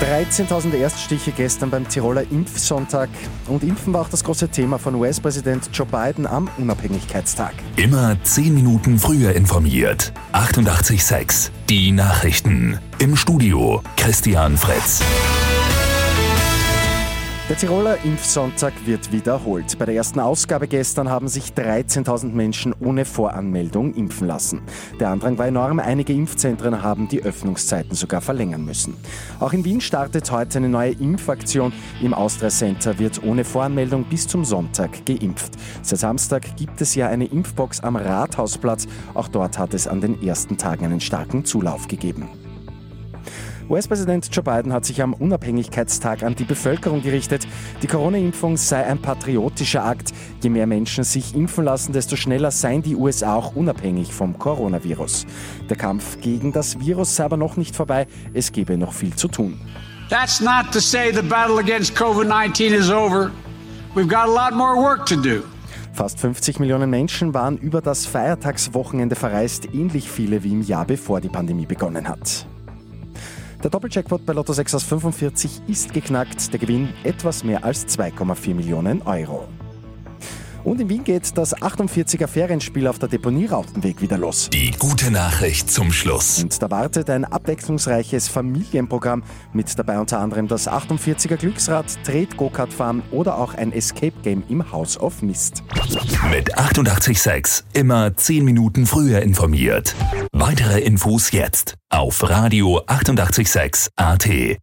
13.000 Erststiche gestern beim Tiroler Impfsonntag. Und Impfen war auch das große Thema von US-Präsident Joe Biden am Unabhängigkeitstag. Immer 10 Minuten früher informiert. 88.6 Die Nachrichten. Im Studio Christian Fritz. Der Tiroler Impfsonntag wird wiederholt. Bei der ersten Ausgabe gestern haben sich 13.000 Menschen ohne Voranmeldung impfen lassen. Der Andrang war enorm. Einige Impfzentren haben die Öffnungszeiten sogar verlängern müssen. Auch in Wien startet heute eine neue Impfaktion. Im Austria Center wird ohne Voranmeldung bis zum Sonntag geimpft. Seit Samstag gibt es ja eine Impfbox am Rathausplatz. Auch dort hat es an den ersten Tagen einen starken Zulauf gegeben. US-Präsident Joe Biden hat sich am Unabhängigkeitstag an die Bevölkerung gerichtet. Die Corona-Impfung sei ein patriotischer Akt. Je mehr Menschen sich impfen lassen, desto schneller seien die USA auch unabhängig vom Coronavirus. Der Kampf gegen das Virus sei aber noch nicht vorbei. Es gebe noch viel zu tun. That's not to say the battle against COVID-19 is over. We've got a lot more work to do. Fast 50 Millionen Menschen waren über das Feiertagswochenende verreist, ähnlich viele wie im Jahr bevor die Pandemie begonnen hat. Der Doppeljackpot bei Lotto 6 aus 45 ist geknackt, der Gewinn etwas mehr als 2,4 Millionen Euro. Und in Wien geht das 48er Ferienspiel auf der Deponie Rautenweg wieder los. Die gute Nachricht zum Schluss. Und da wartet ein abwechslungsreiches Familienprogramm mit dabei unter anderem das 48er Glücksrad, Tret Go-Kart fahren oder auch ein Escape Game im House of Mist. Mit 886 immer 10 Minuten früher informiert. Weitere Infos jetzt auf Radio 886 AT.